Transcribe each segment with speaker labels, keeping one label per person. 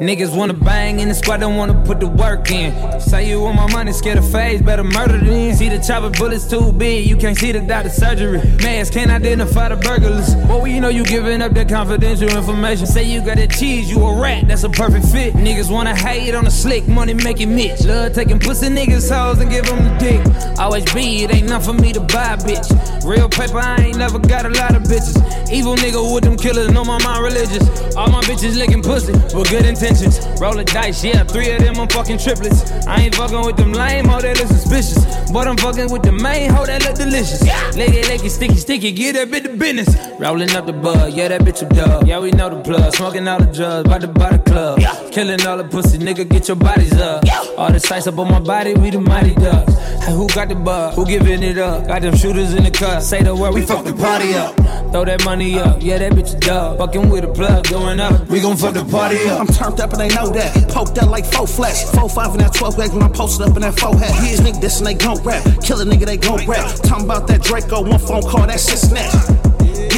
Speaker 1: Niggas wanna bang in the squad, don't wanna put the work in. Say you want my money, scared of phase, better murder then. See the chopper bullets too big, you can't see the doctor surgery. Mask can't identify the burglars. Boy, you know you giving up that confidential information. Say you got that cheese, you a rat, that's a perfect fit. Niggas wanna hate on the slick, money making Mitch. Love taking pussy niggas' hoes and give them the dick. Always be, it ain't nothing for me to buy, bitch. Real paper, I ain't never got a lot of bitches. Evil nigga with them killers, know my mind religious. All my bitches licking pussy, but good intentions. Roll the dice, yeah, three of them I'm fucking triplets. I ain't fucking with them lame, ho, that look suspicious. But I'm fucking with the main, ho, that look delicious. Leggy, leggy, sticky, sticky, get that bit the business. Rolling up the bud, yeah, that bitch a dub. Yeah, we know the plug, smoking all the drugs, about to buy the club. Yeah. Killing all the pussy, nigga, get your bodies up. All the sights up on my body, we the mighty ducks. Hey, who got the bug? Who giving it up? Got them shooters in the cut. Say the word, we fuck the party up. Throw that money up, yeah, that bitch a dub. Fucking with a plug, going up. We gon' fuck the party up.
Speaker 2: I'm turned up and they know that. Poked out like four flash. Four five in that 12 bags when I'm posted up in that four hat. Here's nigga this and they gon' rap. Kill a nigga, they gon' rap. Talking about that Draco, one phone call, that shit snatch.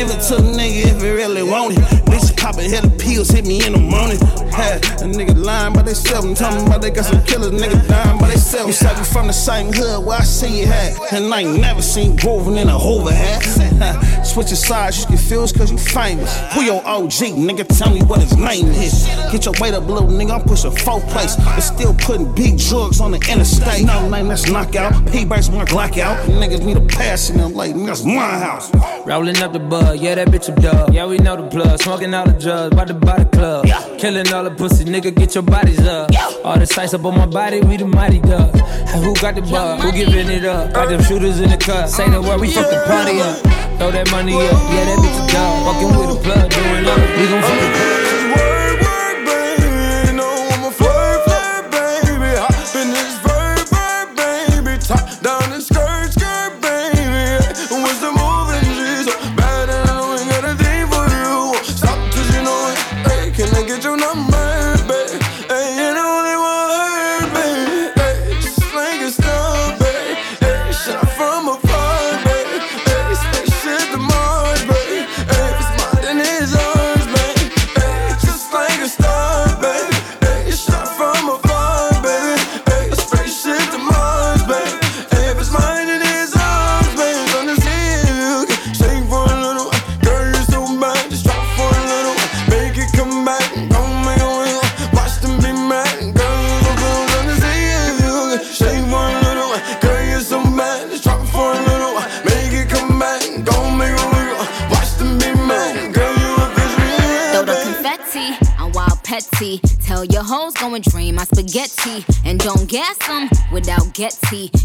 Speaker 2: Give it to the nigga if he really want it. Bitch, cop a hell of pills, hit me in the morning. Had a nigga lying by themselves and talking about they got some killers, nigga dying by themselves. You said we from the same hood where I see you hat. And I ain't never seen Groven in a Hoover hat. Switching sides, you confused cause you famous. Who your OG, nigga? Tell me what his name is. Get your weight up, little nigga. I'm pushing four place. But still putting big drugs on the interstate. No name, that's knockout. P-Bags my Glock out. Niggas need a pass in them like, that's my house.
Speaker 1: Rolling up the bud, yeah, that bitch a dub. Yeah, we know the plug, smoking all the drugs, about to buy the club. Yeah. Killing all the pussy, nigga, get your bodies up. All the sights up on my body, we the mighty duck. Hey, who got the bug? Who giving it up? Got them shooters in the cut. Say the word, we uh, fuck the party up. Throw that money up, yeah, that bitch a dub. Fucking with a plug, doing up. We gon' fuck the
Speaker 3: Word,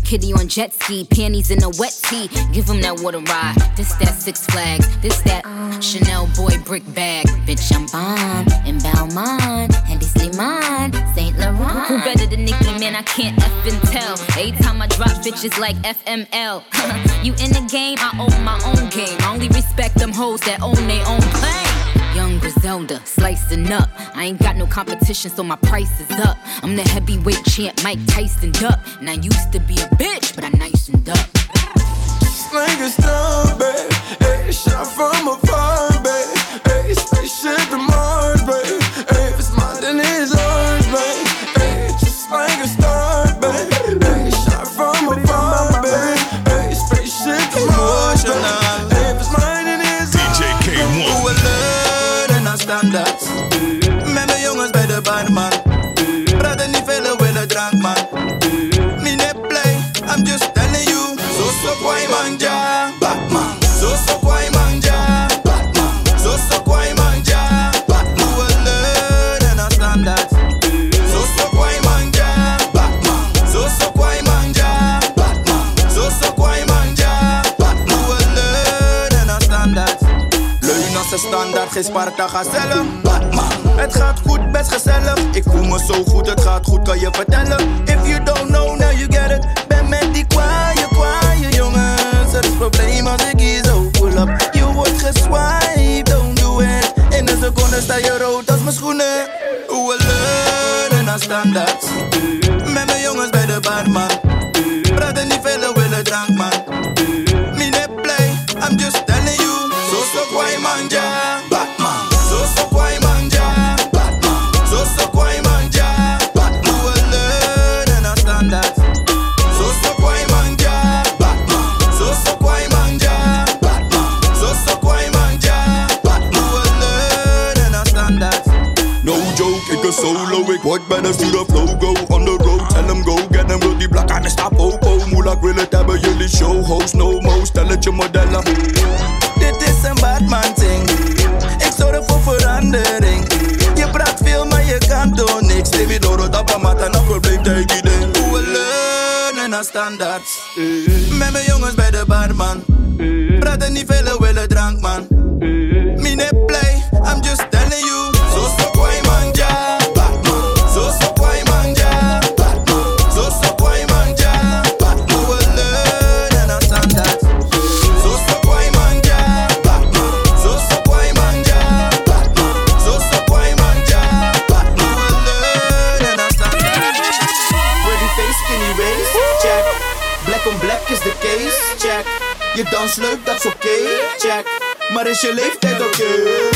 Speaker 4: Kitty on jet ski, panties in a wet tee. Give them that water ride. This that Six Flags. This that Chanel boy brick bag. Bitch, I'm bomb in Balmain. And this mine, Saint Laurent. Who better than Nicki, man? I can't effing tell. Every time I drop bitches like FML. you in the game, I own my own game. I only respect them hoes that own their own claim. Young Griselda, slicing up. I ain't got no competition, so my price is up. I'm the heavyweight champ, Mike Tyson Duck. And I used to be a bitch, but I nicened up.
Speaker 3: Just like a
Speaker 5: geen Sparta, ga zelf. Batman. Het gaat goed, best gezellig. Ik voel me zo goed, het gaat goed, kan je vertellen. If you don't know, now you get it. Ben met die kwaaie, kwaaie jongens. Het is probleem als ik hier zo pull up. Je wordt geswiped, don't do it. In een seconde sta je rood als mijn schoenen. Hoe we leunen naar standaard. Met mijn jongens bij de barman.
Speaker 6: Ik bij de stuur of logo On the road, tell them go, get them wil die blak aan de stap Oh oh, moeilijk wil het hebben, jullie show host No mo, stel het je modellen
Speaker 5: Dit is een Batman ting. Ik zorg voor verandering. Je praat veel, maar je kan toch niks. Je door het apparaat en een probleem tegen ding. Hoe we leunen naar standaard. Met mijn jongens bij de barman. Praten niet veel, willen drank man.
Speaker 7: Dans leuk, dat is oké, check. Maar is je leeftijd oké? Dus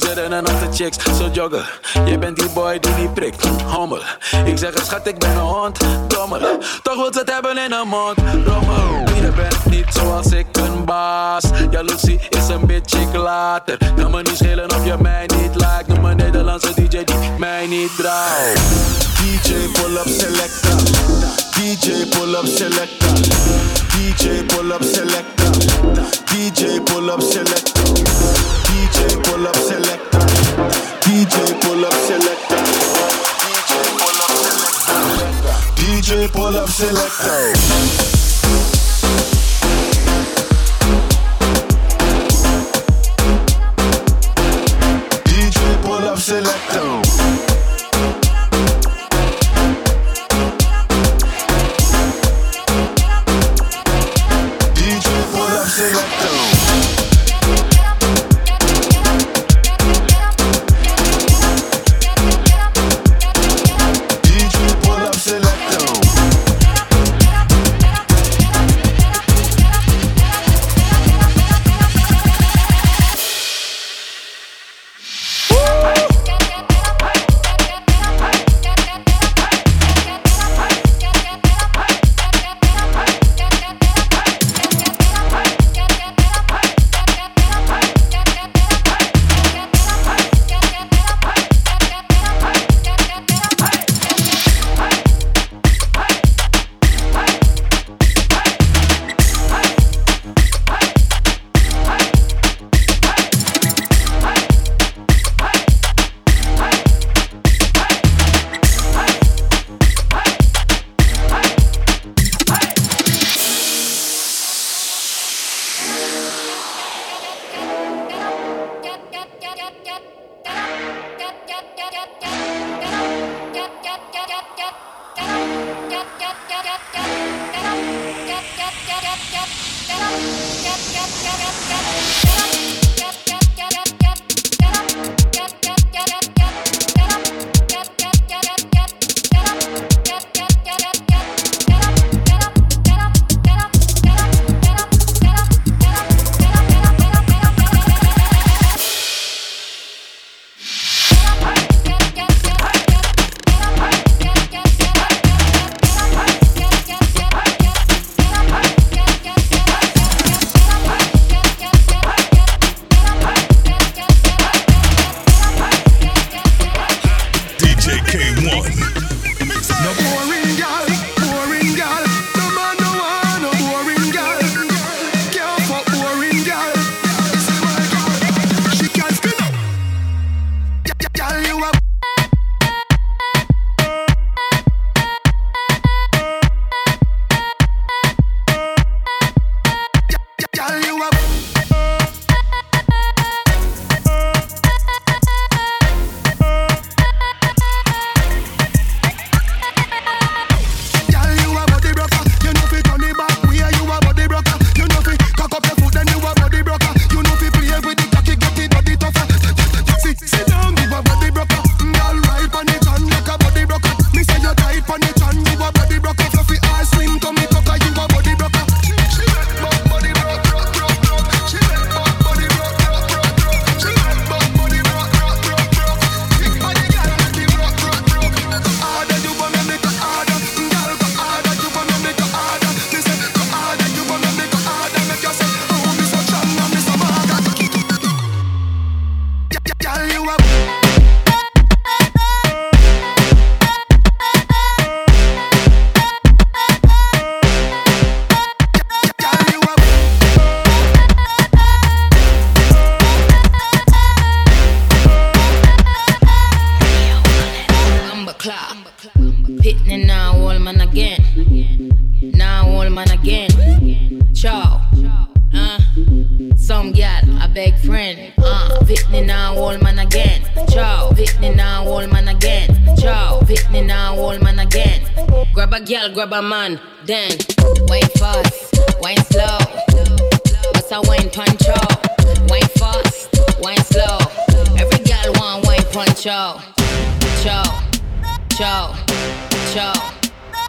Speaker 8: Ze en
Speaker 9: achter chicks, zo joggen. Jij bent die boy die niet prikt. Hommel. Ik zeg schat, ik ben een hond. Dommel. Toch wil ze het hebben in een mond. Rommel. Je bent niet zoals ik een baas. Jaloezie is een bitch, ik later. Kan me niet schelen of je mij niet lijkt. Noem een Nederlandse DJ die mij niet draagt.
Speaker 8: DJ pull up selecta. DJ pull up selecta. DJ pull up selecta. DJ pull up selecta. DJ pull up selecta. DJ pull up selecta. DJ pull up selecta. DJ pull up selecta. DJ
Speaker 10: Ciao, ciao, ciao,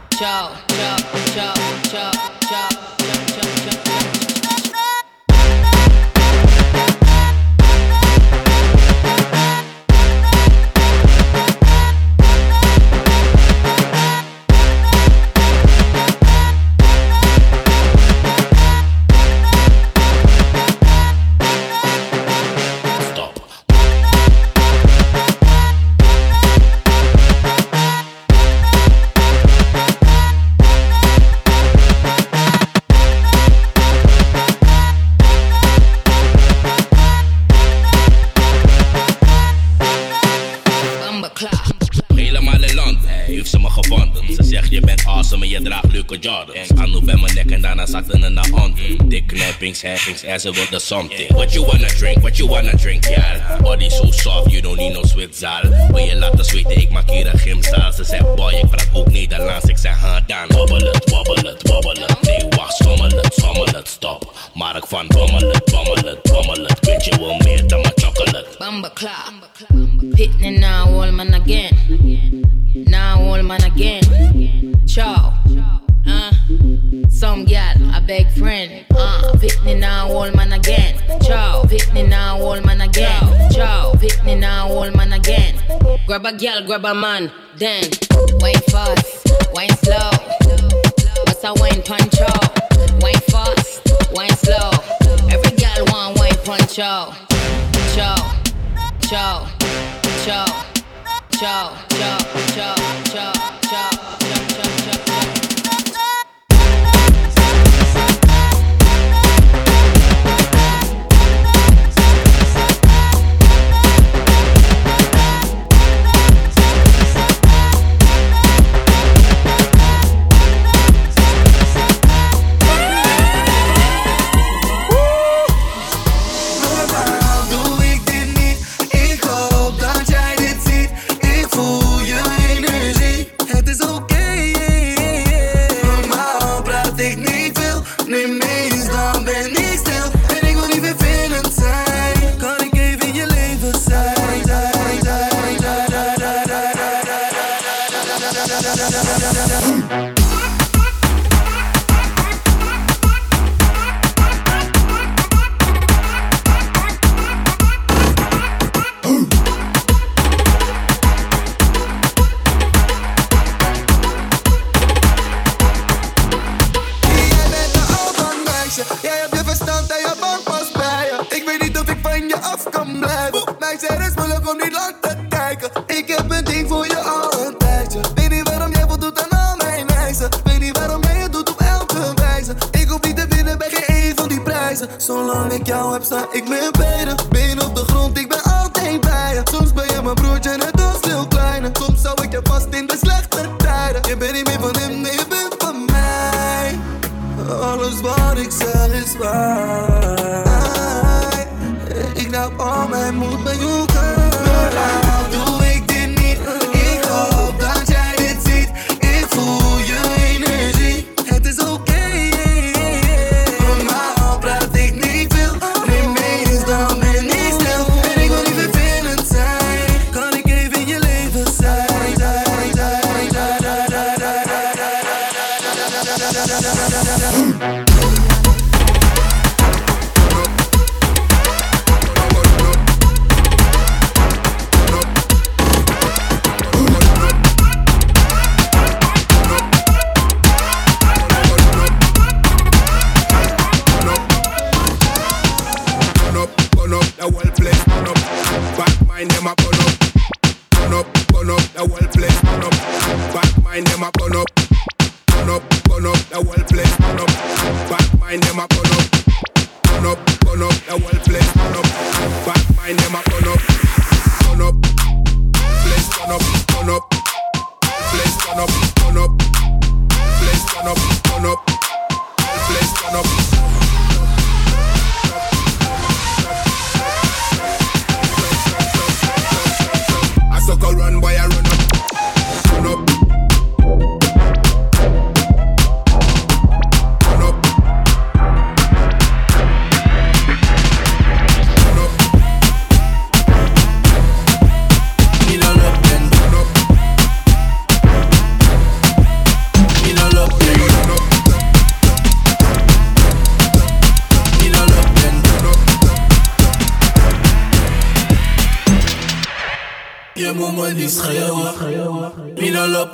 Speaker 10: ciao, ciao, ciao, ciao, ciao, ciao, ciao, ciao.
Speaker 11: Draagt leuke Jordans. Anu bij mijn nek en daarna zakte ze naar onder. Dik knappings, happings en ze wil de something. What you wanna drink, what you wanna drink, ja. Body so soft, you don't need no zwitzaal. Wil je laten zweten, ik maak hier een gymzaal. Ze zegt boy, ik praat ook Nederlands. Ik zeg ha dan. Wobbel het, wobbel het, wobbel het. Nee wacht, schommel het, schommel het, stop. Mark van bommel het, bommel het, bommel het. Weet je wel meer dan mijn chocolate.
Speaker 10: Bumba clock. Pitney now, old man again. Now, old man again. Ciao. Uh, some gal, a beg friend. Uh, Pitney now, old man again. Ciao. Pitney now, old man again. Ciao. Pitney now, old man again. Grab a gal, grab a man. Then, wine fast, wine slow. What's a wine punch out? Wine fast, wine slow. Every gal want wine punch out. Ciao. Ciao, ciao, ciao, ciao, ciao, ciao, ciao, ciao,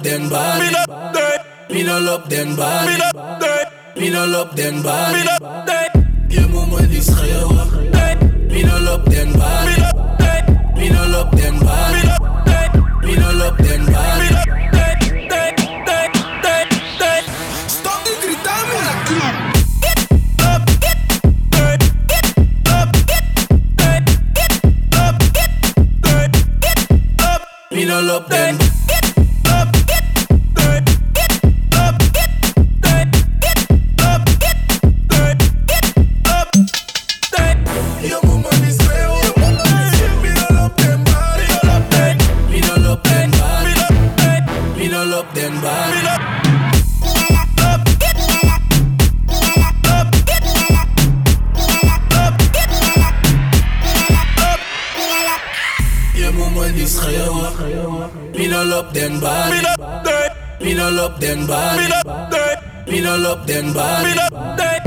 Speaker 12: them bad. Me no dead. Me no love
Speaker 13: them bad. Me
Speaker 12: no dead. Me no love them bad. Me
Speaker 14: no dead. Your mama is real. Me no love them bad. Me no dead. Me no
Speaker 5: love them bad. all up
Speaker 15: them body.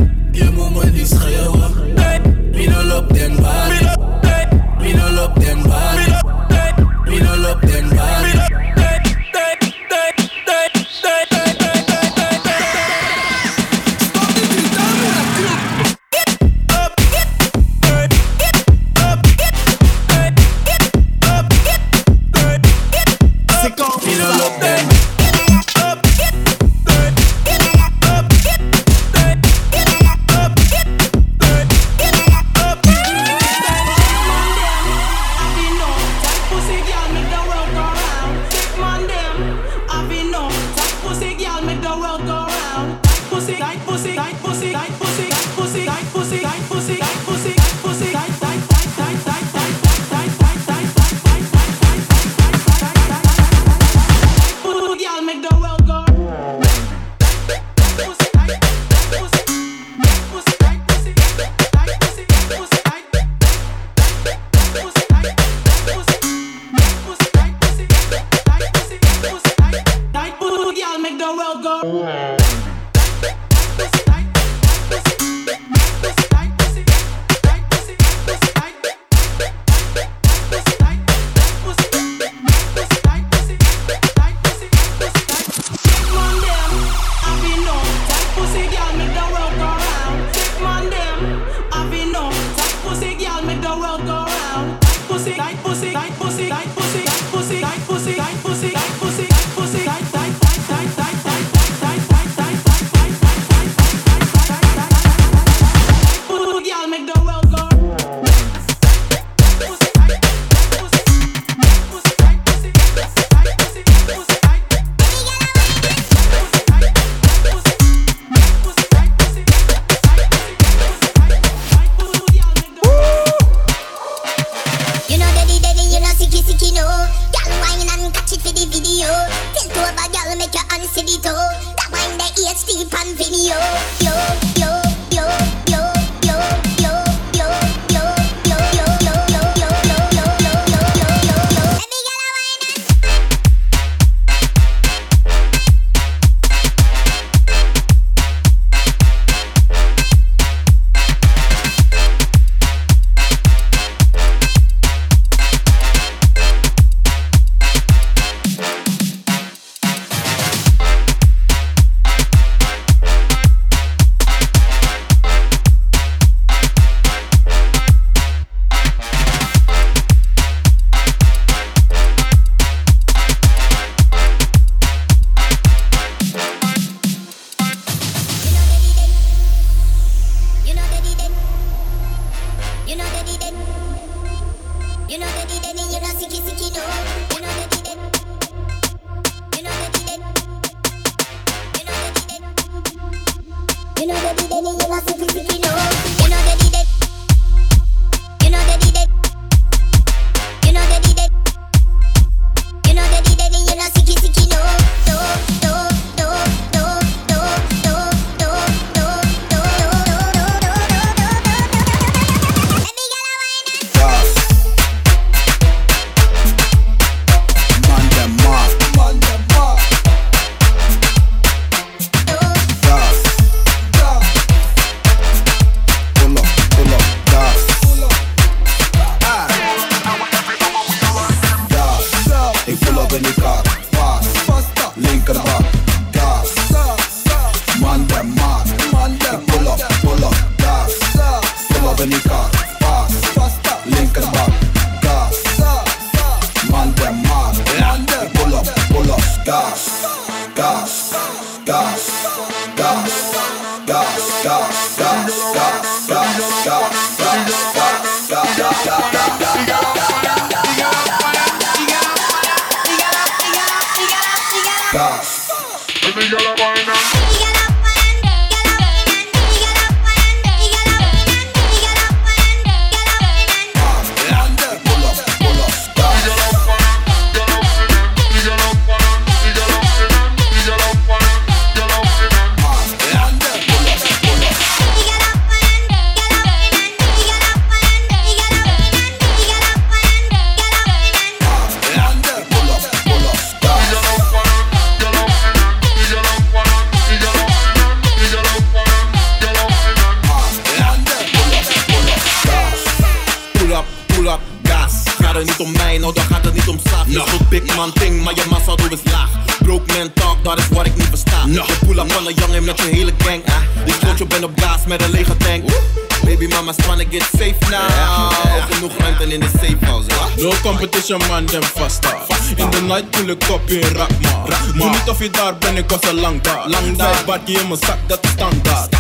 Speaker 15: lang daar. Lang daar. bad in mijn zak, dat is standaard.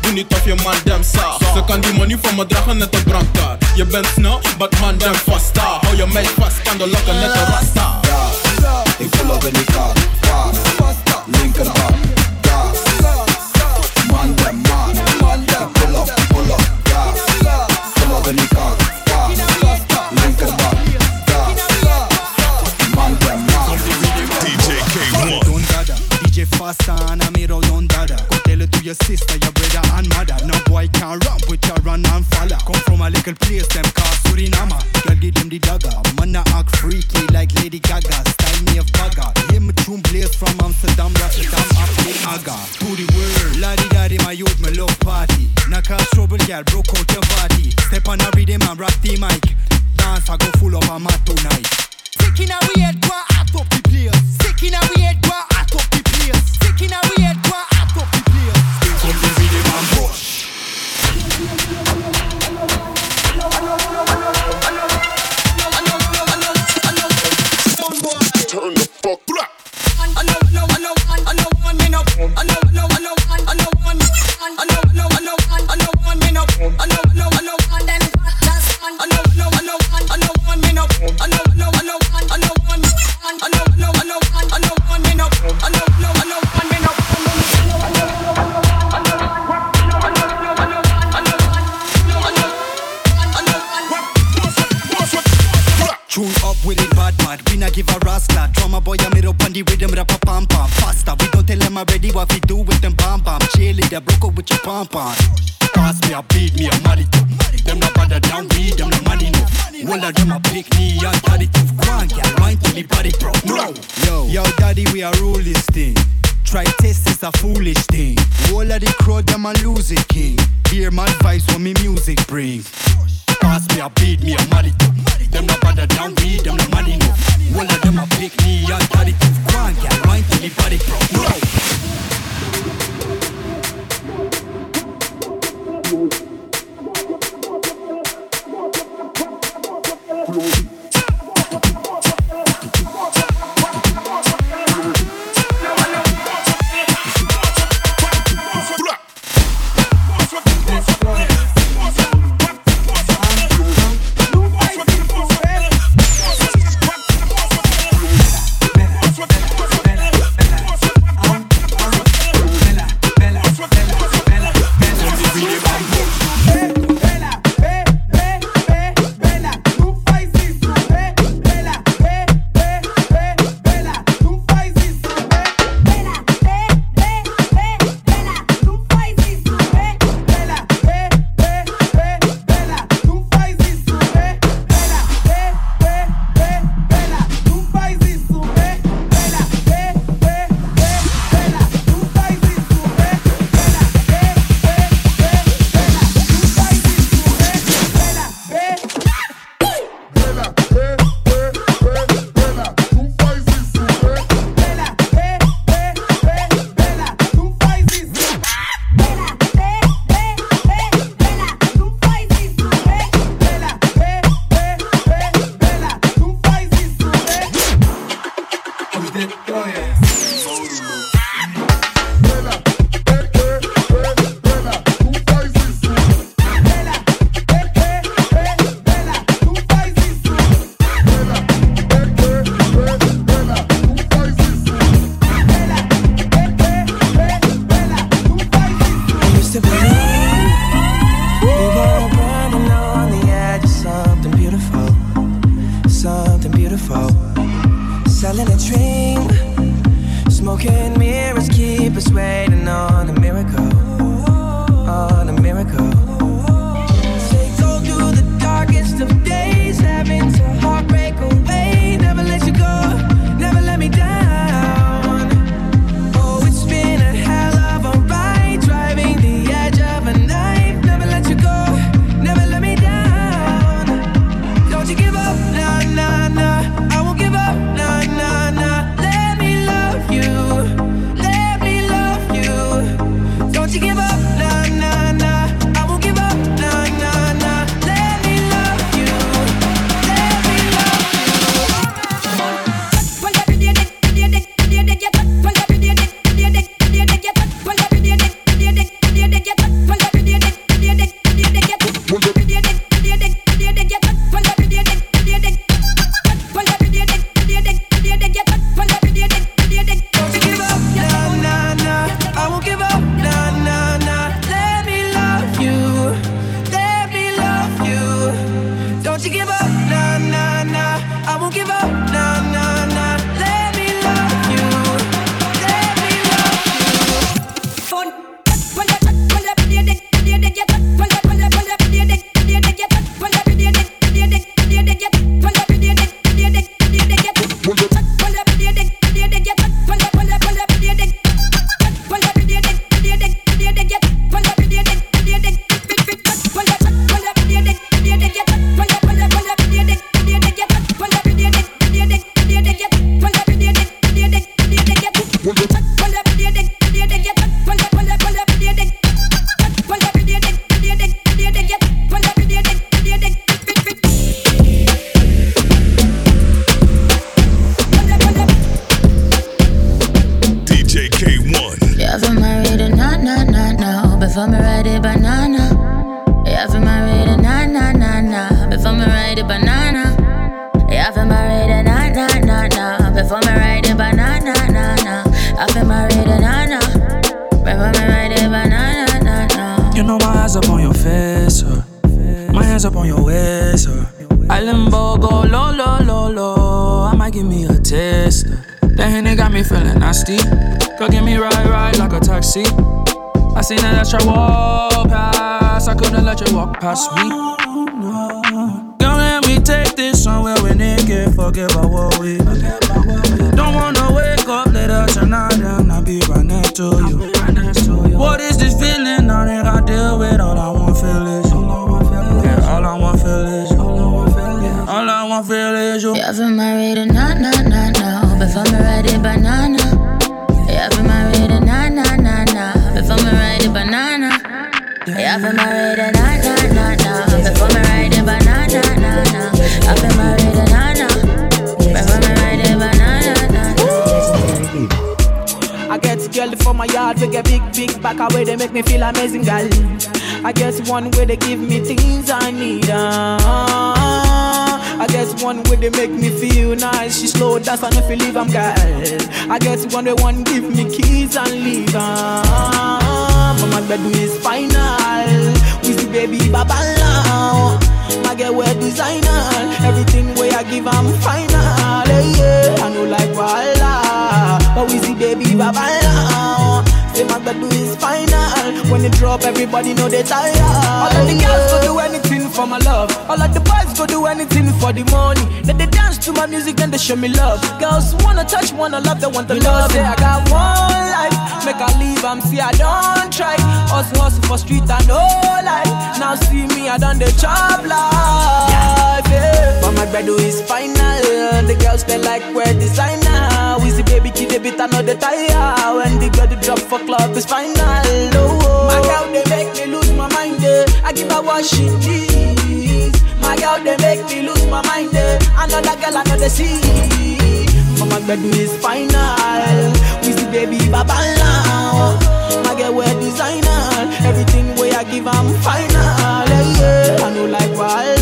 Speaker 15: Doe niet of je man dem sa. Ze kan die money van me dragen net een brandkaart. Je bent snel, but man dem vast.
Speaker 16: Girl from my
Speaker 14: yard, we get big, big back away, they make me feel amazing, girl. I guess one way they give me things I need. Uh, I guess one way they make me feel nice. She slow dance and if you leave, I'm girl. I guess one way one give me keys and leave. Uh, my bed is final. We see baby baba now. My girl wear designer. Everything way I give, I'm final. Yeah, I know like voila. But we see baby baba now. Say my bed is final. When it drop, everybody know they tired. All of the girls go do anything for my love. All of the boys go do anything for the money. Then they dance to my music and they show me love. Girls wanna touch, wanna love, they want to love. Say I got one life, make I leave, I'm see I don't try. Hustle, hustle for street and no life. Now see me, I done the job life. Yeah. But my bread is final. The girls they like wear designer. We see baby kid a bit another tire. When the girl drop for club is final. Oh, my girl they make me lose my mind. Eh. I give her what she needs. My girl they make me lose my mind. Eh. Another girl another see. But my bed is final. We see baby baba now. My girl wear designer. Everything way I give I'm final. Yeah, I know like voila.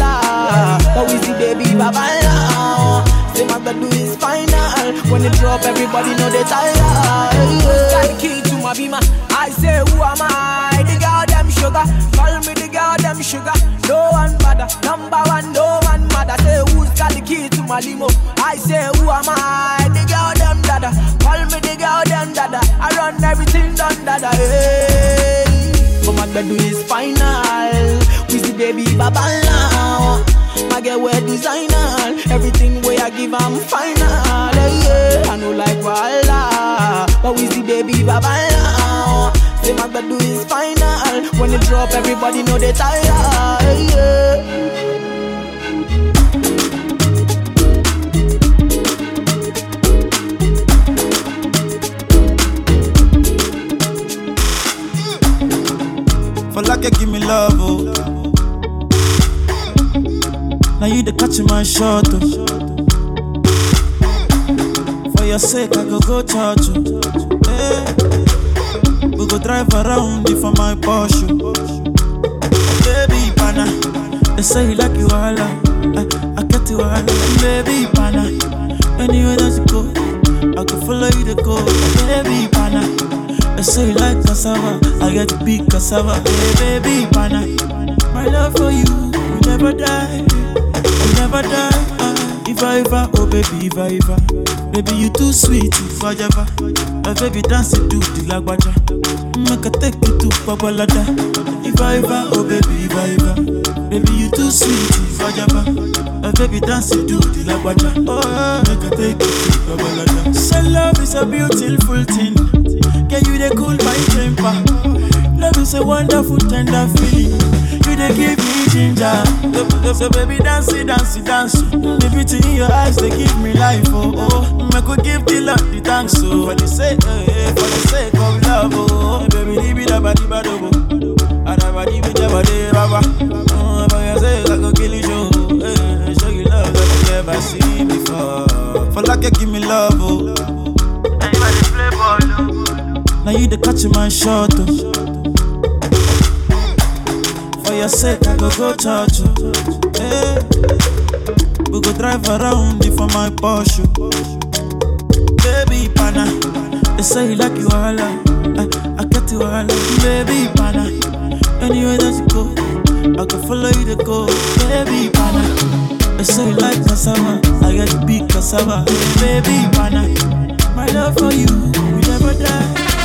Speaker 14: But we see baby baba now. Say my bed is final. When it drop, everybody know they tired. Yeah. Got the key to my beamer. I say who am I? The girl them sugar. Call me the girl them sugar. No one bother. Number one, no one mother. Say who's got the key to my limo? I say who am I? The girl them dada. Call me the girl them dada. I run everything done dada. Hey. But my bed is final. We see baby baba now. My girl wear designer. Everything way I give I'm final. Yeah, I know like voila. But we see baby baba now. Say my bed is final. When it drop, everybody know they tired. Yeah.
Speaker 17: You give me love, oh. Now you the catch my shot, oh. For your sake, I go go church, oh. Hey. We go drive around you for my Porsche. Oh. Baby, pana, they say you like you all, I, I get you all, baby, pana. Anywhere that you go, I can follow you to go, baby, pana. They say you like cassava, I get to big cassava. Hey, baby, pana. My love for you, will never die, never die. If I ever, oh baby, if I ever. Baby, you too sweet, if I ever. My baby dance to the lagwaja. Make I take you to Babalada. If I ever, oh baby, if I ever. Baby, you too sweet, if I ever. My baby dance to the lagwaja. Oh, make I take you to Babalada. So love is a beautiful thing. Can you they cool my temper? Love is a wonderful, tender feeling. You they give me ginger. So, so baby, dance it, dance it, dance it. The beauty in your eyes, they give me life. Oh, oh. I could give the Lord the thanks. So, for the sake, eh, for the sake of love. Oh, baby, leave it up, body, body, Adabadi, be jabadi, baba. Oh, for your sake, I go kill you, show. Eh, show you love that you never seen before. For like you give me love, oh. Anybody play ball, oh. Now you the catch my shot, oh. Your sake, I go go church. Hey. Eh. We go drive around for my Porsche. Baby, pana. They say you like you all, I, I get you all, baby, pana. Anywhere that you go,
Speaker 18: I can follow you to go, baby, pana. They say you like cassava, I get to be cassava, baby, pana. My love for you will never die.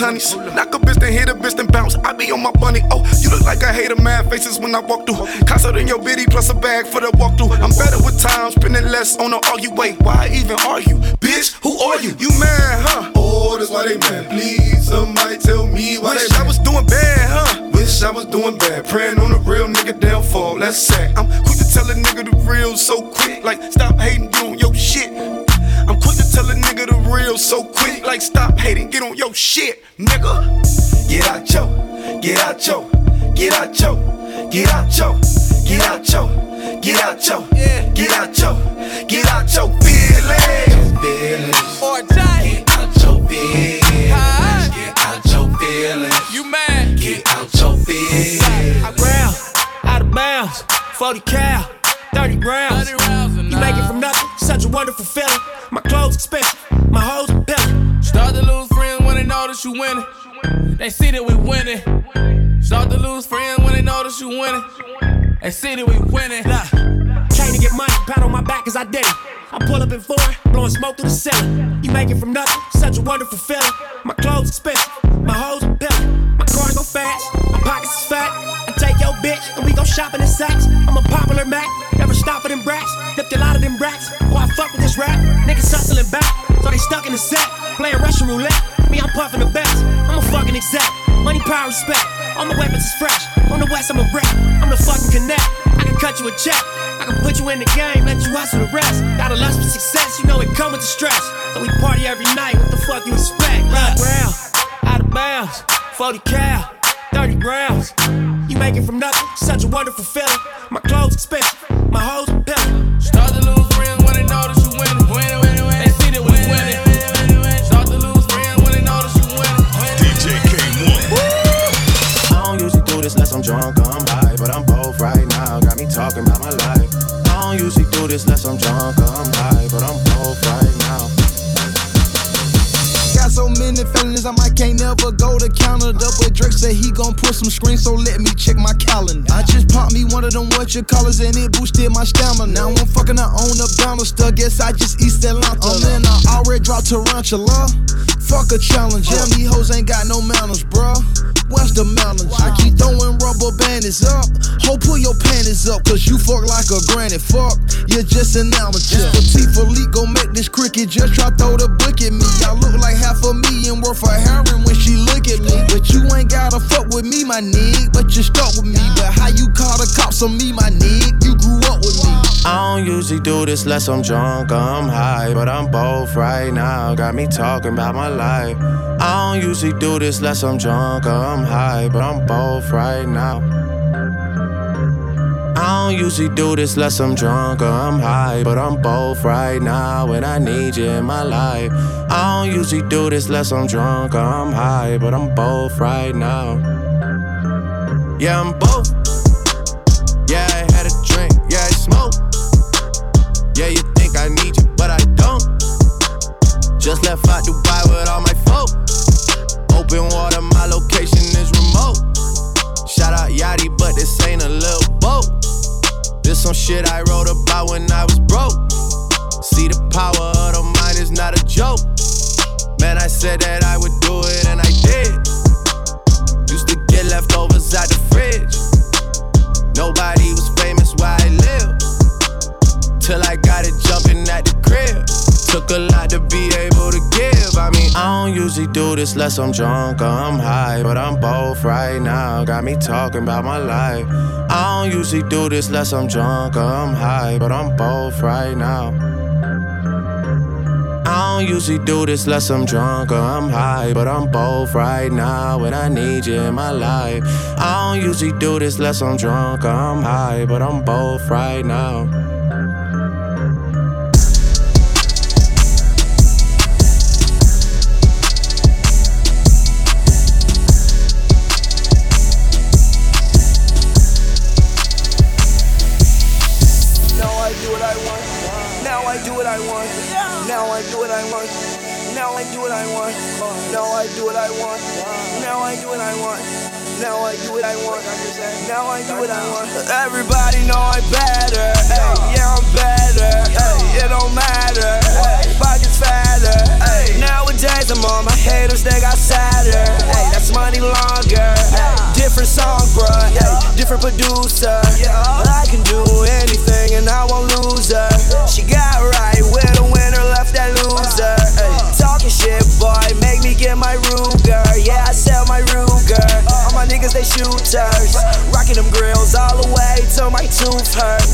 Speaker 19: Knock a bitch, then hit a bitch, then bounce. I be on my bunny. Oh, you look like I hate a mad faces when I walk through. Concert in your bitty plus a bag for the walkthrough. I'm better with time, spending less on the argue. Wait, why even argue? Bitch, who are you? You mad, huh?
Speaker 20: Oh, that's why they mad. Please, somebody tell me why
Speaker 19: Wish
Speaker 20: they mad.
Speaker 19: I was doing bad, huh?
Speaker 20: Wish I was doing bad. Praying on a real nigga downfall. That's sad.
Speaker 19: I'm quick to tell a nigga the real so quick. Like, stop hating, get on your shit. I'm quick to tell a nigga the real so quick. Like, stop hating, get on your shit, nigga.
Speaker 20: Get out yo, get out yo, get out yo, get out yo, get out yo, get out yo, get out yo, get out your feelings. Feelings.
Speaker 21: Or die.
Speaker 20: Get out your feelings. Get out your feelings.
Speaker 21: You mad?
Speaker 20: Get out your feelings.
Speaker 22: I round, out of bounds, 40 cal, 30 rounds. You make it from nothing, such a wonderful feeling. My clothes expensive, my hoes
Speaker 21: notice you winning. They see that we winning. Start to lose friends when they notice you winning. They see that we winning.
Speaker 22: Look, came to get money, pat on my back cause I did it. I pull up in foreign, blowing smoke through the ceiling. You make it from nothing, such a wonderful feeling. My clothes expensive, my hoes are pillin'. My car go fast, my pockets pimping. fat. I take your bitch and we go shopping in sacks. I'm a popular Mac, stop for them brats. Dipped a lot of them brats. Oh, I fuck with this rap. Niggas hustling back, so they stuck in the set. Playing Russian roulette. Me, I'm puffing the best. I'm a fucking exec. Money, power, respect. All my weapons is fresh. On the west, I'm a rep. I'm the fucking connect. I can cut you a check. I can put you in the game, let you hustle the rest. Got a lust for success, you know it come with the stress. So we party every night, what the fuck you expect? Look, round, out of bounds, 40 cal, 30 grams. You make it from nothing, such a wonderful feeling. My clothes expensive, my hoes pimpin'. Start to lose friends when they notice you winning. Winning, winning, winning. They see that we winning. Start to lose friends when they notice you winning.
Speaker 23: DJ Kay-One.
Speaker 24: I don't usually do this unless I'm drunk or I'm high, but I'm both right now. Got me talking about my life. I don't usually do this unless I'm drunk or I'm high, but I'm both right now.
Speaker 25: Got so many feelings, I might can't never go to Canada. But Said he gon' put some screens, so let me check my calendar. I just popped me one of them what you callers and it boosted my stamina. Now I'm fucking I own a banister. Guess I just East Atlanta. I'm in, I already dropped tarantula. Fuck a challenge. Yeah, me hoes ain't got no manners, bruh. What's the manners? I keep throwing rubber bandits up. Ho, pull your panties up, cause you fuck like a granny. Fuck, you're just an amateur. Patek Philippe gon' make this cricket. Just try throw the book at me. I look like half a million worth of heroin when she look at me. But you ain't gotta fuck with me, my nig. But you stuck with me. But how you call the cops on me, my nig? You grew up with me.
Speaker 24: I don't usually do this unless I'm drunk I'm high, but I'm both right now. Got me talking about my life. I don't usually do this unless I'm drunk I'm high, but I'm both right now. I don't usually do this unless I'm drunk or I'm high, but I'm both right now, and I need you in my life. I don't usually do this unless I'm drunk or I'm high, but I'm both right now. Yeah, I'm both. Left out Dubai with all my folk. Open water, my location is remote. Shout out Yachty, but this ain't a little boat. This some shit I wrote about when I was broke. See, the power of the mind is not a joke. Man, I said that I would do it, and I did. Used to get leftovers out the fridge. Nobody was famous where I live. Till I got it jumping at the crib. Took a lot to be able I don't usually do this unless I'm drunk or I'm high, but I'm both right now. Got me talking about my life. I don't usually do this unless I'm drunk or I'm high, but I'm both right now. I don't usually do this unless I'm drunk or I'm high, but I'm both right now, and I need you in my life. I don't usually do this unless I'm drunk or I'm high, but I'm both right. Now
Speaker 26: Everybody know I better. Ay, yeah, I'm better. Ay, it don't matter. Ay, pockets fatter. Ay, nowadays I'm on my haters, they got sadder. Ay, that's money longer. Ay, different song, bruh. Ay, different producer. I can do anything and I won't lose her. She got right with a winner, left that loser. Ay, talking shit, boy, make me get my niggas, they shooters. Rocking them grills all the way till my tooth hurt.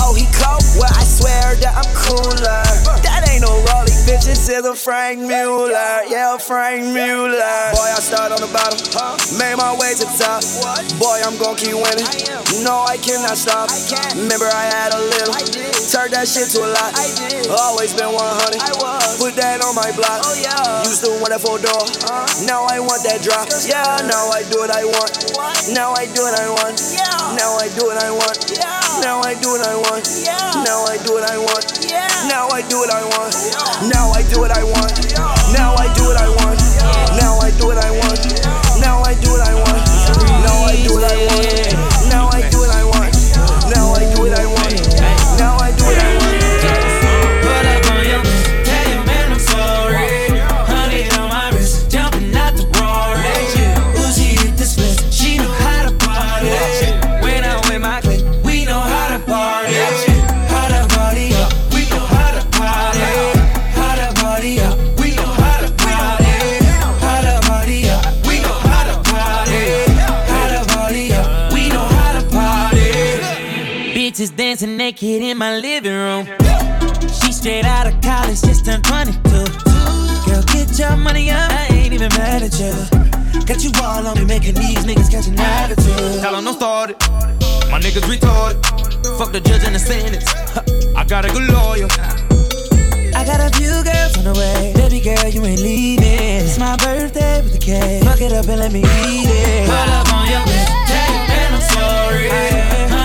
Speaker 26: Oh, he cold? Well, I swear that I'm cooler. That ain't no Rolly, bitch, this is a Franck Muller. Yeah, Franck Muller. Boy, I start on the bottom, made my way to the top. Boy, I'm gon' keep winning. No, I cannot stop. Remember, I had a little turned that shit to a lot. I did. Always been 100. I was. Put that on my block. Oh, yeah. Used to want that four door. Uh. Now I want that drop. Yeah, now I do what I want. What? Now I do what I want. Yeah. Now I do what I want. Yeah. Now I do what I want. Yeah. Now I do what I want. Yeah. Now I do what I want. Yeah. Now I do what I want. Yeah. Now I do what I want. Yeah. Now I do what I want.
Speaker 27: Bitches dancing naked in my living room. She straight out of college, just turned 22. Girl, get your money up, I ain't even mad at you. Got you all on me, making these niggas catch an attitude.
Speaker 28: Tell them don't start it. My niggas retarded. Fuck the judge and the sentence. I got a good lawyer.
Speaker 27: I got a few girls on the way. Baby girl, you ain't leaving. It's my birthday with the cake. Fuck it up and let me eat it.
Speaker 28: Pull up on your bitch, and I'm sorry.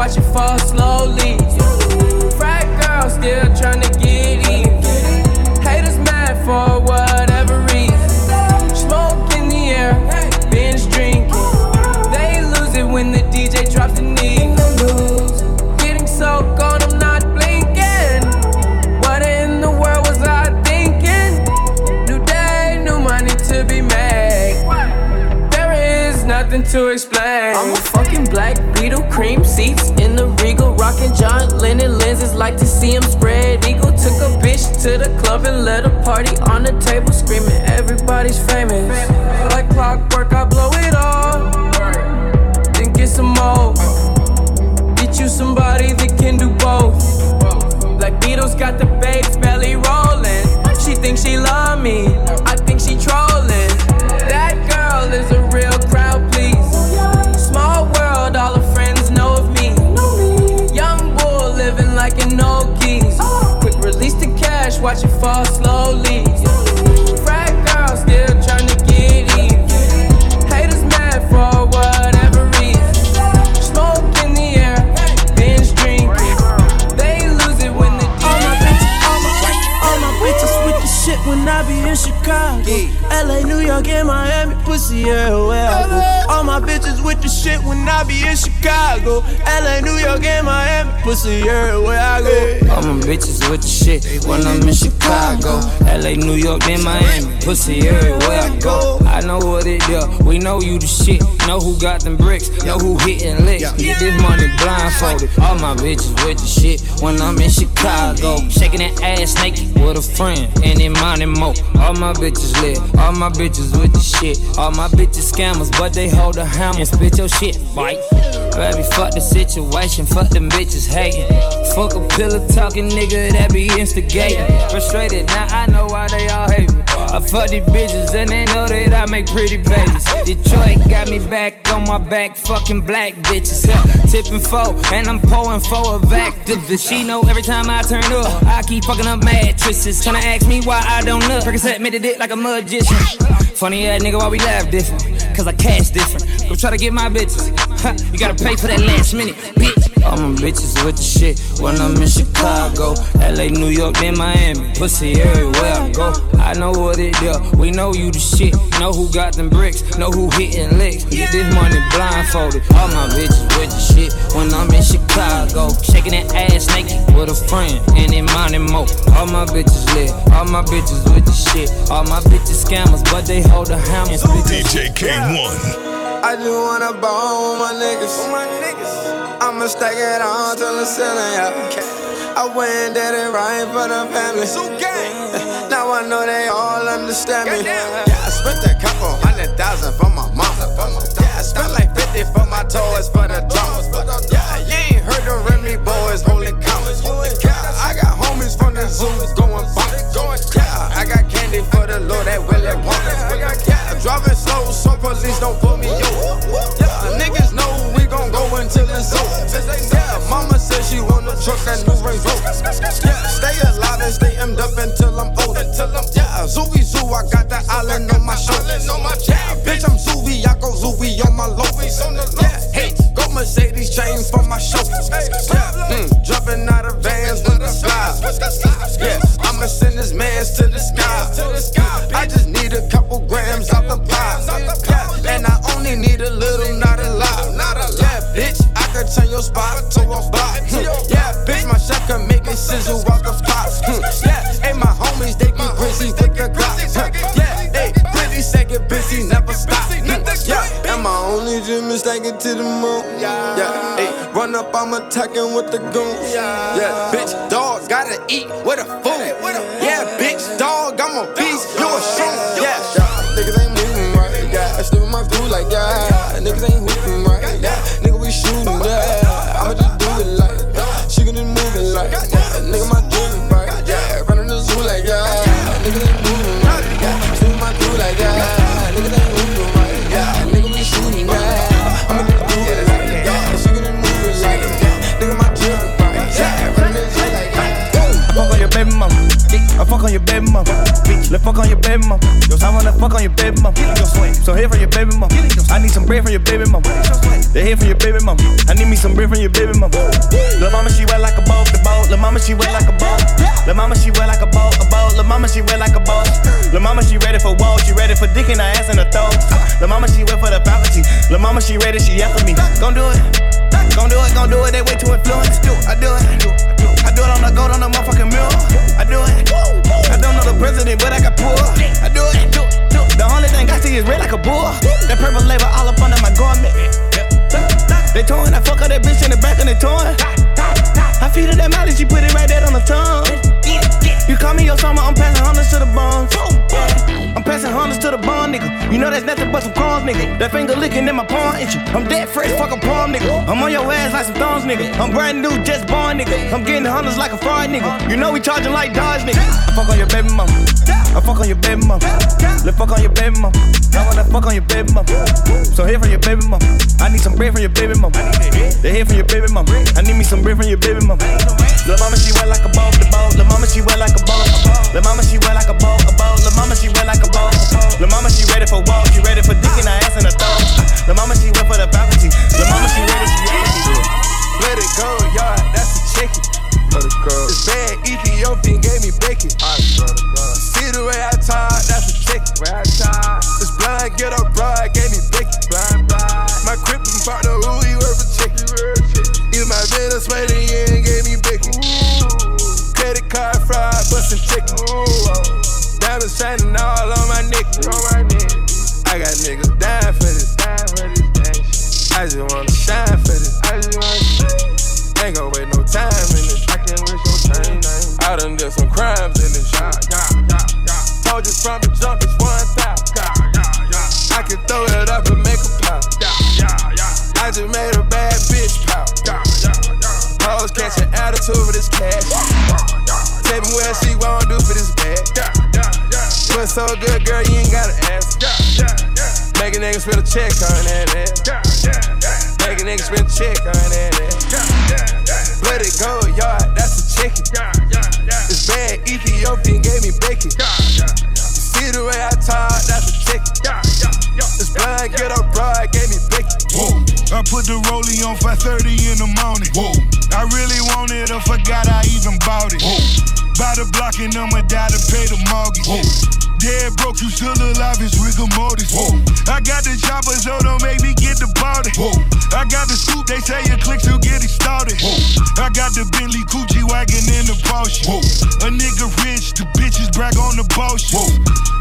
Speaker 21: Watch it fall slowly. Like to see him spread eagle. Took a bitch to the club and let a party on the table, screaming everybody's famous. Like clockwork, I blow it all. Then get some more. Get you somebody that can do both. Black Beatles got the babes belly rolling. She thinks she love me. Cash, watch
Speaker 29: New York,
Speaker 1: then Miami. Pussy everywhere I go. I know what it do. We know you the shit. Know who got them bricks. Know who hitting licks. Get this money blindfolded. All my bitches with the shit when I'm in Chicago. Shaking that ass naked with a friend. And in money mo. All my bitches lit. All my bitches with the shit. All my bitches scammers, but they hold a hammer and spit your shit, bite. Baby, fuck the situation, fuck them bitches hating. Fuck a pillow talking nigga that be instigating. Frustrated, now I know why they all hate me. I fuck these bitches and they know that I make pretty babies. Detroit got me back on my back, fucking black bitches. Tipping four, and I'm pulling four of activists. She know every time I turn up, I keep fucking up mattresses. Tryna ask me why I don't look. Percocet made it like a magician. Funny ass nigga, why we laugh different? Cause I cash different. Go try to get my bitches. Ha, you gotta pay for that last minute, bitch. All my bitches with the shit when I'm in Chicago. LA, New York, then Miami. Pussy everywhere I go. I know what it do. We know you the shit. Know who got them bricks. Know who hitting licks. Get this money blindfolded. All my bitches with the shit when I'm in Chicago. Shaking that ass naked with a friend. And in money mo. All my bitches lit. All my bitches with the shit. All my bitches scammers, but they hold a hammer.
Speaker 23: DJ Kay-One.
Speaker 3: I just wanna with my niggas. I'ma stack it on till the ceiling, yeah. I went and did it right for the family. Now I know they all understand me. Yeah, I spent a couple hundred thousand for my mama. Yeah, I spent like 50 for my toys for the drums. Yeah, you ain't heard the Remy Boyz holding commas. I got the zoos going bonkers. Yeah, I got candy for the Lord that Willie Wonka. Yeah, driving slow so police don't pull me over. Yeah, niggas know we gon' go until it's over. Yeah, mama said she want a truck that new Range Rover.
Speaker 12: Attacking with the goons. Yeah, bitch, dog, gotta eat with a fool. Yeah, bitch, dog, I'm a beast,
Speaker 30: fuck on your baby mama. I wanna fuck on your baby mama. So here from your baby mama. I need some bread from your baby mama. They here from your baby mama. I need me some bread from your baby mama. Lil' mama she wet like a boat, the boat. Lil' mama she wet like a boat. Lil' mama she wet like a boat, a boat. Lil' mama she wet like a boat. Lil' mama she ready for woe, she ready for dick in her ass in her throat. Lil' mama she wet for the faculty. Lil' mama she ready, she after me. Gon' do it. Gon' do it, gon' do it, they way too influenced. I do it. I do it on the gold on the motherfucking mirror. I do it. I don't know the president, but I got poor. I do it. The only thing I see is red like a bull. That purple label all up under my garment. They torn, I fuck up that bitch in the back and they torn. I feed her that molly, she put it right there on the tongue. You call me your summer, I'm passing hundreds to the bones. I'm passing hundreds to the bone, nigga. You know that's nothing but some crumbs, nigga. That finger licking in my palm itch. I'm dead fresh, fuck a palm, nigga. I'm on your ass like some thorns, nigga. I'm brand new, just born, nigga. I'm getting hundreds like a fraud, nigga. You know we charging like Dodge, nigga. I fuck on your baby mama. I fuck on your baby mama. Let's fuck on your baby mama. I wanna fuck on your baby mama. So here from your baby mama. I need some bread from your baby mama. They here from your baby mama. I need me some bread from your baby mama. Lil' mama she wet like a boat, the boat. Lil' mama she wet like a boat. Lil' mama she wet like a boat, a boat. Lil' mama she wet like a boat. Lil' mama she ready for walk, she ready for dick in her ass in her throat. Lil' mama she wet for the faculty. Lil' mama she ready, she ready.
Speaker 12: Let it go, yard, that's a chicken. Let it go. This bad Ethiopian gave me bacon. I swear to God. See the way I talk, that's a chicken. Way I talk. This blind get up broad gave me bacon. Blind, blind. My crippin' partner, who he worth a chicken. If my Venezuelan gave me bacon. Credit card fraud, bustin' chicken. Diamonds shining all on my neck. I got niggas dying for this. I just wanna shine for this. I just wanna Ain't gon' wait no time in this. I can't waste no time. I done did some crimes in this shit. You from the jump, it's one thousand. I can throw it up and make a pop. I just made a bad bitch pop. Hoes catching attitude for this cash. Tell me what she wanna do for this bag. But so good, girl, you ain't gotta ask. Make a nigga spend a check on that ass. Make a nigga spend a check on that ass. Let it go, yard, that's a chicken. This bad Ethiopian gave me bacon. See the way I talk, that's a chicken. This blind get up broad gave me bacon.
Speaker 31: Whoa. I put the rollie on 5:30 in the morning. Whoa. I really wanted, I forgot I even bought it. Whoa. By the block and I'ma die to pay the mortgage. Whoa. Dead broke, you still alive, it's rigor mortis. Whoa. I got the chopper, so don't make me get the body. Whoa. I got the scoop, they say it clicks to get it started. Whoa. I got the Bentley Coochie wagon in the Porsche. Whoa. A nigga rich, the bitches brag on the bullshit. Whoa.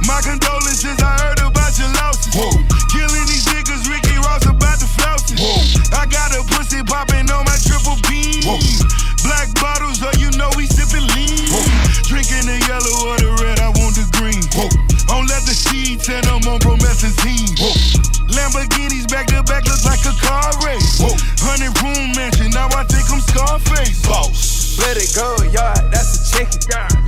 Speaker 31: My condolences, I heard about your losses. Whoa. Killing these niggas, Ricky Ross about the flousing. Whoa. I got a pussy popping on my triple beam. Whoa. Black bottles, oh you know we sipping lean. Whoa. Drinking the yellow back to back look like a car race. Whoa. Hundred room mansion, now I think I'm Scarface. Boss.
Speaker 12: Let it go, yard, that's a chicken. This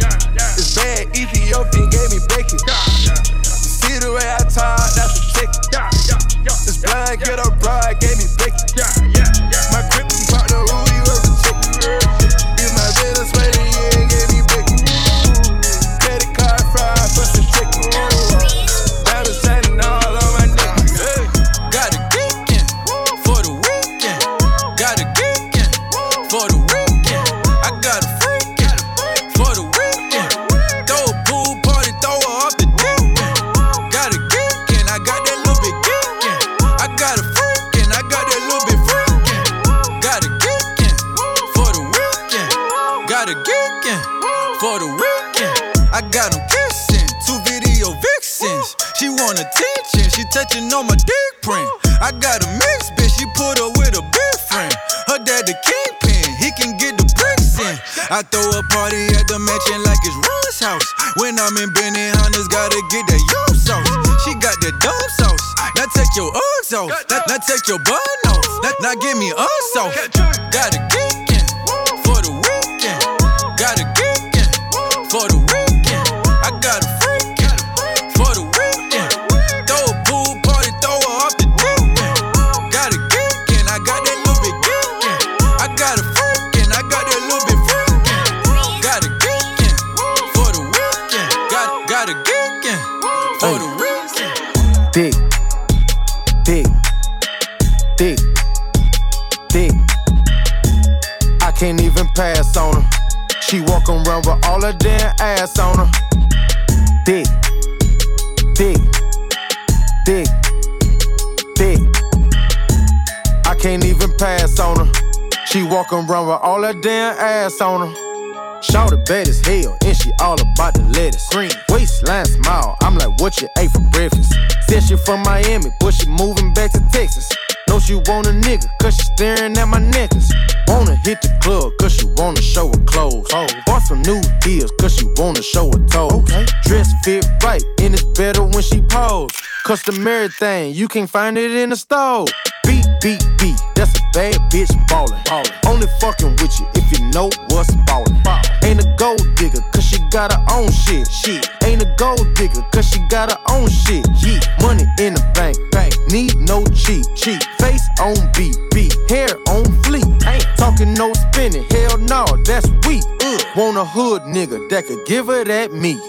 Speaker 24: Customary thing, you can't find it in the store. Beat, beat, beat, that's a bad bitch ballin'. ballin'. Only fucking with you if you know what's ballin'. Ball. Ain't a gold digger, cause she got her own shit. Shit. Ain't a gold digger, cause she got her own shit. Yeah. Money in the bank, bank. Need no cheat, cheat. Face on beat, beat. Hair on fleek. Ain't talking no spinning, hell no, that's weak. Ugh. Want a hood nigga that could give her that meat.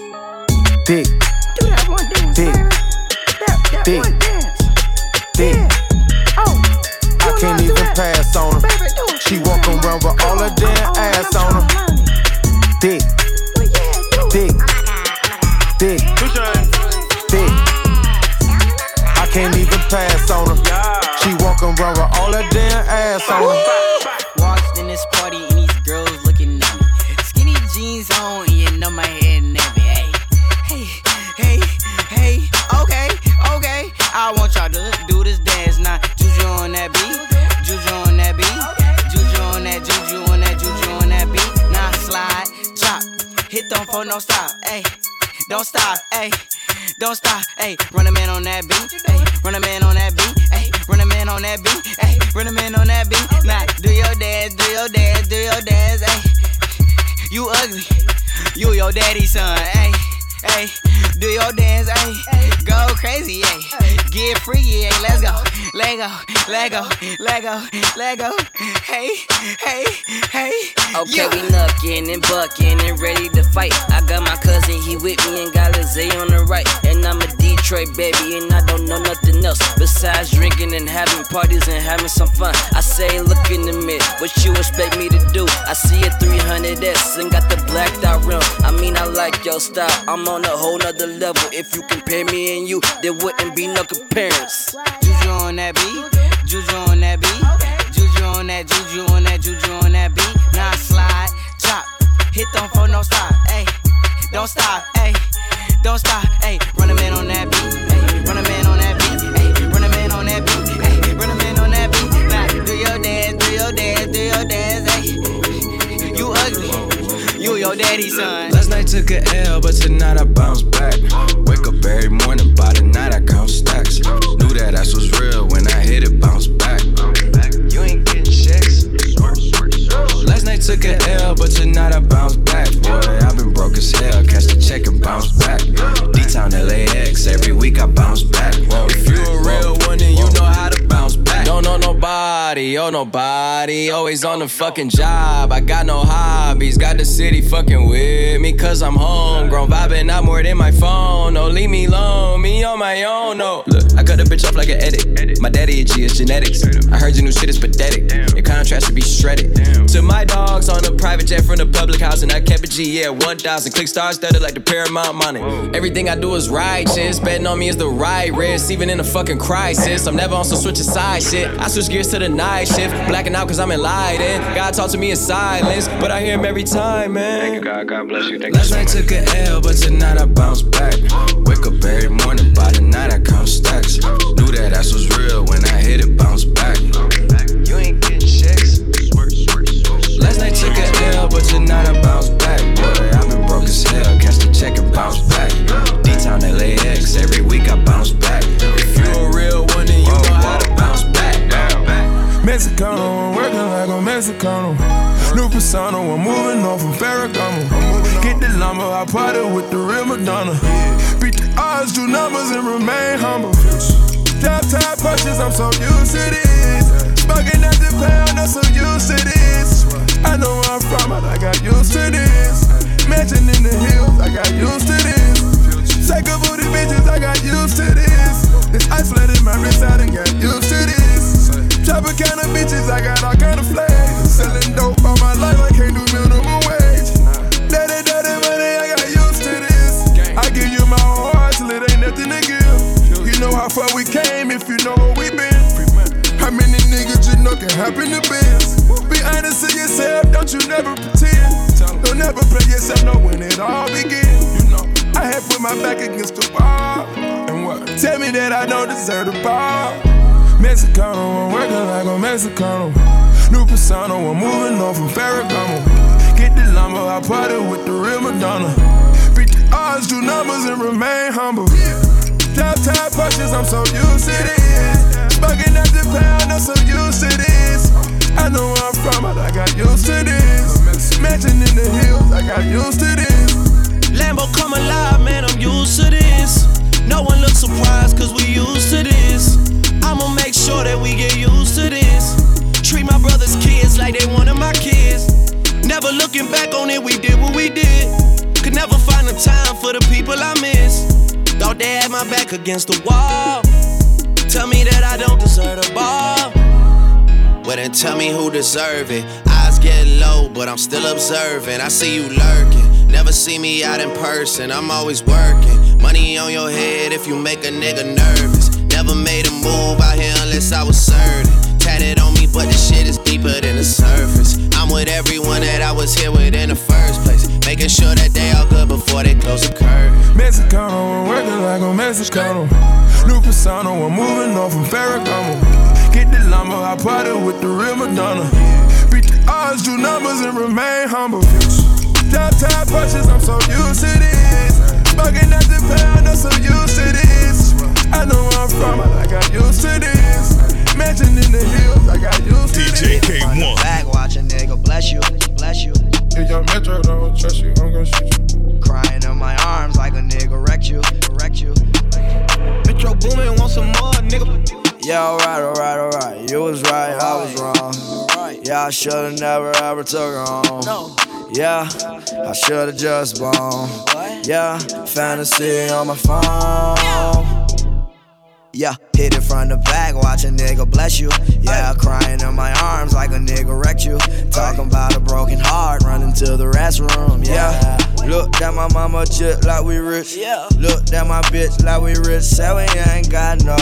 Speaker 24: Dick.
Speaker 26: Do that one dance,
Speaker 24: Dick. Dick. Dick. I can't even pass on her. She walk around with all her damn ass on her. Dick. Dick. Dick. Dick. I can't even pass on her. She walk around with all her damn ass on her.
Speaker 32: Them stop. Hey, don't stop. Hey. Don't stop, ayy, run a man on that beat, ayy, run a man on that beat, ayy, run a man on that beat, ayy, run a man on that beat. Now do your dance, do your dance, do your dance, ayy. You ugly, you your daddy's son, ayy. Hey, do your dance, hey. Go crazy, hey. Get free, yeah. Let's go. Lego, Lego, Lego, Lego. Hey, hey, hey.
Speaker 1: Okay,
Speaker 32: Yeah.
Speaker 1: we knuckin' and buckin' and ready to fight. I got my cousin, he with me and got Lizzie on the right. And I'm a Detroit baby, and I don't know nothing else besides drinking and having parties and having some fun. I say, look in the mirror, what you expect me to do? I see a 300S and got the blacked out rim. I mean, I like your style, I'm on a whole nother level. If you compare me and you, there wouldn't be no comparison.
Speaker 32: Juju on that beat, Juju on that beat, Juju on that, Juju on that, Juju on that beat. Now slide, drop, hit them for no stop, ayy. Don't stop, ayy. Don't stop, ayy. Run your daddy's son.
Speaker 33: Last night took a L, but tonight I bounce back. Wake up every morning, by the night I count stacks. Always on the fucking job. I got no hobbies. Got the city fucking with me, cause I'm home. homegrown. Vibing out more than my phone. No, leave me alone. Me on my own, no. Look, I cut a bitch off like an edit. My daddy a G, it's genetics. I heard your new shit is pathetic. Your contrast should be shredded. To my dogs on a private jet from the public house, and I kept a G, yeah, 1,000. Click stars studded like the Paramount money. Everything I do is righteous. Betting on me is the right risk, even in a fucking crisis. I'm never on some switching side shit. I switch gears to the night shift. Blacking out cause I'm enlightened. God talk to me in silence, but I hear him every time, man. Thank you, God. God bless you. Thank Last night took a L, but tonight I bounce back. Wake up every morning, by the night I count stacks. Knew that ass was real when I hit it, bounce back. You ain't getting checks. Last night took a L, but tonight I bounce back. Boy, I've been broke as hell. Catch the check and bounce back. D-Town LAX, every week I bounce back. If
Speaker 12: Mexicano, I'm working like a Mexicano. New persona, I'm moving on from Ferragamo. Get the llama, I party with the real Madonna. Beat the odds, do numbers, and remain humble. Top punches, I'm so used to this. Smoking at the pound, I'm so used to this. I know where I'm from, but I got used to this. Mansion in the hills, I got used to this. Take a booty bitches, I got used to this. This flooded my wrist, I done got used to this. Chopper kind of bitches, I got all kind of flags. Selling dope all my life, I can't do minimum wage. Daddy, daddy, money, I got used to this. I give you my heart till it ain't nothing to give. You know how far we came if you know where we been. How many niggas you know can happen to biz? Be honest to yourself, don't you never pretend. Don't never play yourself, know when it all begin. You know, I had put my back against the wall. And what? Tell me that I don't deserve the ball. Mexicano, I'm working like a Mexicano. New persona, I'm moving on from Ferragamo. Get the lumber, I party with the real Madonna. Beat the odds, do numbers, and remain humble. Top top punches, I'm so used to this. Bugging at the pound, I'm so used to this. I know where I'm from, but I got used to this. Mansion in the hills, I got used to this.
Speaker 34: Lambo come alive, man, I'm used to this. No one looks surprised, cause we used to this. I'ma make sure that we get used to this. Treat my brother's kids like they one of my kids. Never looking back on it, we did what we did. Could never find the time for the people I miss. Thought they had my back against the wall. Tell me that I don't deserve the ball. Well, then tell me who deserve it. Eyes get low, but I'm still observing. I see you lurking. Never see me out in person. I'm always working. Money on your head if you make a nigga nervous. Never made a move out here unless I was certain. Tatted on me, but the shit is deeper than the surface. I'm with everyone that I was here with in the first place. Making sure that they all good before they close the curtain.
Speaker 12: Mexicano, I'm working like a Mexicano. New persona, I'm moving on from Ferragamo. Get the lumber, I party with the real Madonna. Beat the odds, do numbers, and remain humble. Top punches, I'm so used to this. Bugging at the pound, I'm so used to this. I know where I'm from, but I got used to this. Mansion in the hills, I got used to
Speaker 35: DJ
Speaker 12: this.
Speaker 35: Kay-One.
Speaker 36: Back watching, nigga, bless you, bless you.
Speaker 12: If your metro don't trust you, I'm gonna shoot you.
Speaker 36: Crying in my arms like a nigga wrecked you, wrecked you.
Speaker 22: Metro Boomin, want some more, nigga.
Speaker 36: Yeah, alright, alright, alright. You was right, I was wrong. Yeah, I should've never ever took her home. Yeah, I should've just blown. Yeah, fantasy on my phone. Yeah, hit it from the back, watch a nigga bless you. Yeah, crying in my arms like a nigga wrecked you. Talking about a broken heart, running to the restroom. Yeah, look at my mama chick like we rich. Yeah, look at my bitch like we rich. Say we ain't got no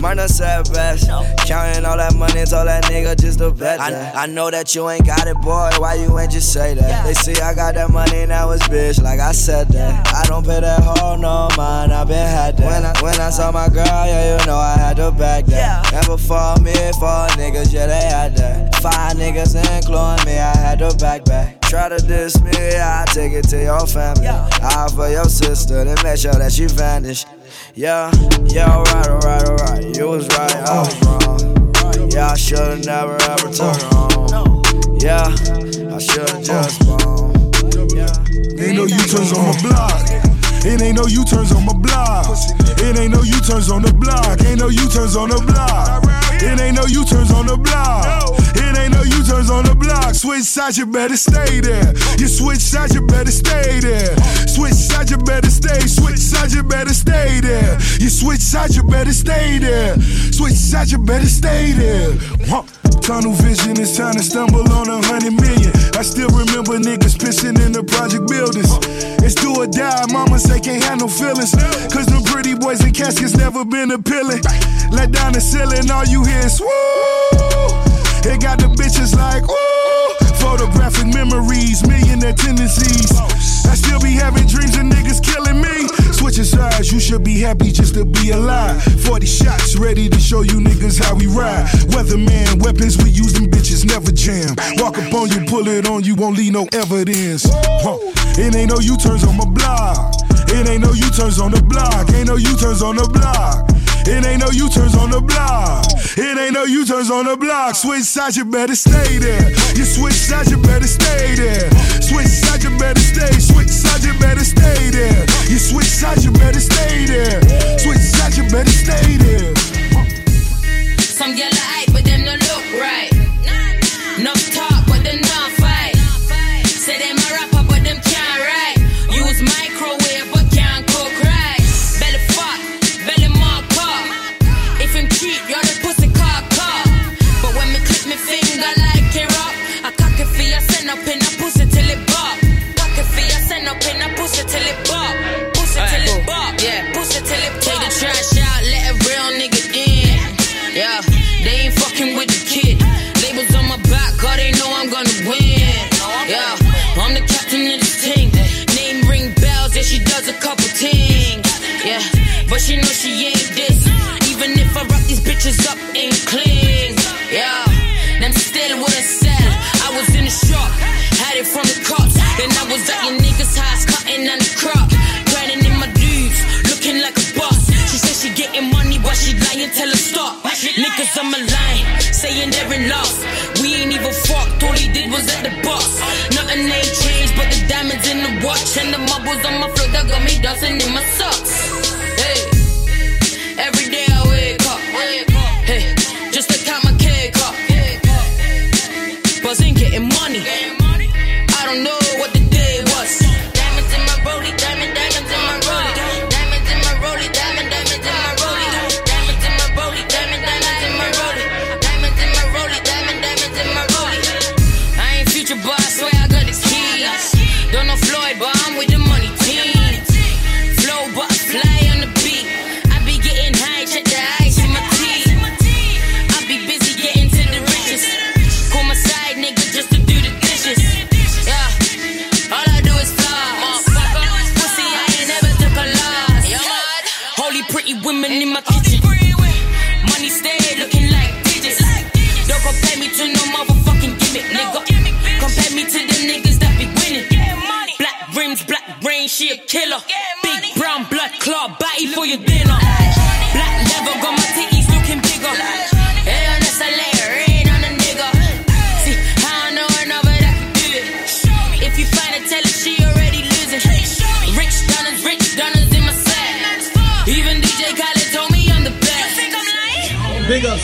Speaker 36: money, said best. Counting all that money, told that nigga just to bet. I, I know that you ain't got it, boy. Why you ain't just say that? They see I got that money, now it's bitch. Like I said that. I don't pay that hoe no mind. I been had that. When I when I saw my girl, yeah, you know I had to back that. Never for me, for niggas, yeah, they had that. Five niggas including me, I had to back back. Try to diss me, I take it to your family. I for your sister, then make sure that she vanished. Yeah, yeah, alright, alright, alright. You was right, I was oh. wrong. Yeah, I should've never ever her home. Yeah, I should've just oh. blown.
Speaker 12: Ain't no U-turns on my block. It ain't no U-turns on my block. It ain't no U-turns on the block. Ain't no U-turns on the block. It ain't no
Speaker 31: U-turns on the block. It ain't no U-turns on the block. Switch sides, you better stay there. You switch sides, you better stay there. Switch sides, you better stay. Switch sides, you better stay there. You switch sides, you better stay there. Switch sides, you better stay there. Tunnel vision, it's time to stumble on a hundred million. I still remember niggas pissing in the project buildings. It's do or die, mama say can't have no feelings. Cause them pretty boys in caskets never been appealing. Let down the ceiling, all you hear is woo. It got the bitches like woo. Photographic memories, millionaire tendencies. I still be having dreams of niggas killing me. Switching sides, you should be happy just to be alive. 40 shots ready to show you niggas how we ride. Weatherman, weapons we use them bitches never jam. Walk up on you, pull it on you, won't leave no evidence. Huh. It ain't no U turns on my block. It ain't no U turns on the block. Ain't no U turns on the block. It ain't no U-turns on the block. It ain't no U-turns on the block. Switch sides, you better stay there. You switch sides, you better stay there. Switch sides, you better stay. Switch sides, you better stay there. You switch sides, you better stay there. Switch sides, you better stay there.
Speaker 35: Some gyal this. Even if I rock these bitches up and clean. Yeah, them still wouldn't sell. I was in the shop, had it from the cops. Then I was at your niggas' house, cutting on the crop. Grinding in my dudes, looking like a boss. She said she getting money, but she lying, tell her stop. Niggas on my line, saying they're in love. We ain't even fucked, all he did was at the box. Nothing ain't changed, but the diamonds in the watch and the marbles on my floor that got me dancing in my.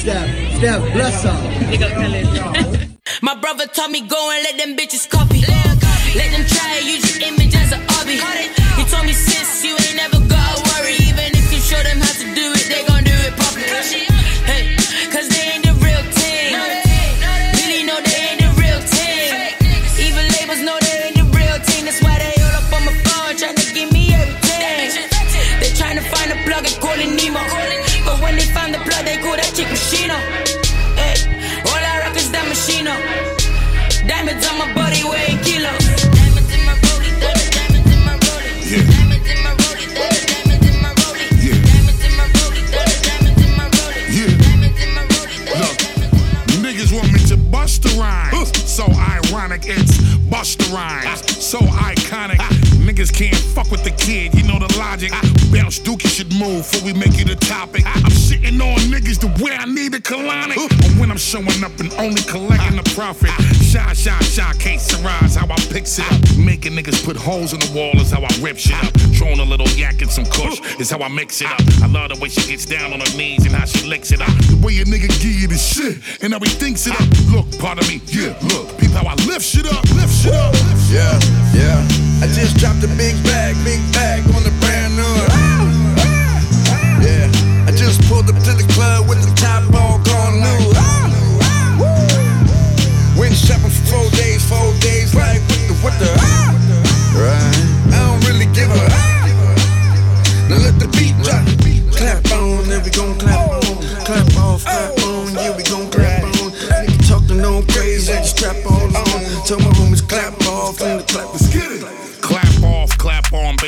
Speaker 37: Steph. Steph, bless up.
Speaker 35: My brother told me go and let them bitches copy. Let them
Speaker 38: before we make it a topic. I, I'm shitting on niggas the way I need a colonic. But when I'm showing up and only collecting the profit, shine, shine, shine, can't surprise how I picks it up. Making niggas put holes in the wall is how I rip shit up. Throwing a little yak and some kush is how I mix it up. I love the way she gets down on her knees and how she licks it up. The way a nigga give you the shit and how he thinks it up. Look, part of me, yeah, look. Peep how I lift shit up, lift shit up.
Speaker 3: Yeah, yeah. I just dropped a big bag, big bag on the brand new. Pulled up to the club with the top all gone new. Went shopping for four days, four days, like what the what the. Right, I don't really give a. Now let the beat drop. Clap on, then we gon' clap on. Clap off, clap on, yeah we gon' clap on. Nigga talking no crazy, just strap on on. Tell my homies clap off and the clap.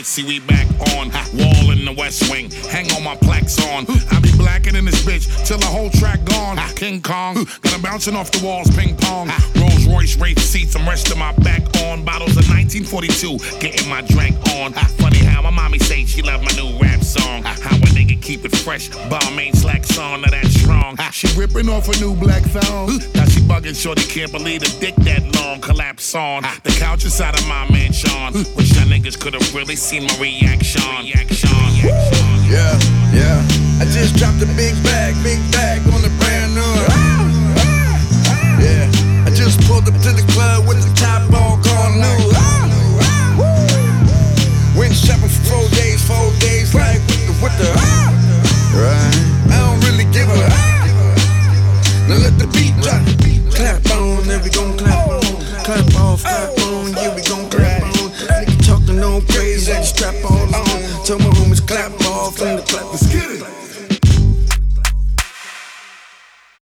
Speaker 38: See we back on. Wall in the West Wing, hang on my plaques on. I be blacking in this bitch till the whole track gone. King Kong, got 'em bouncing off the walls, ping pong. Rolls Royce race seats, I'm resting my back on. Bottles of 1942, getting my drink on. Funny how my mommy say she love my new rap song. How a nigga keep it fresh, Balmain slacks on, now that's strong. She ripping off a new black thong. Now she bugging, shorty can't believe the dick that long collapse on. The couch inside of my mansion. Wish y'all niggas could've really seen my reaction. Reaction.
Speaker 3: Yeah, yeah. I just dropped a big bag, big bag on the brand new. Yeah, I just pulled up to the club with the top all gone new. Went shopping for four days, four days, like what the what the. Right, I don't really give a. Now let the beat drop. Clap on, then we gon' clap on. Clap off, clap on. Tell my homies clap off and the clap is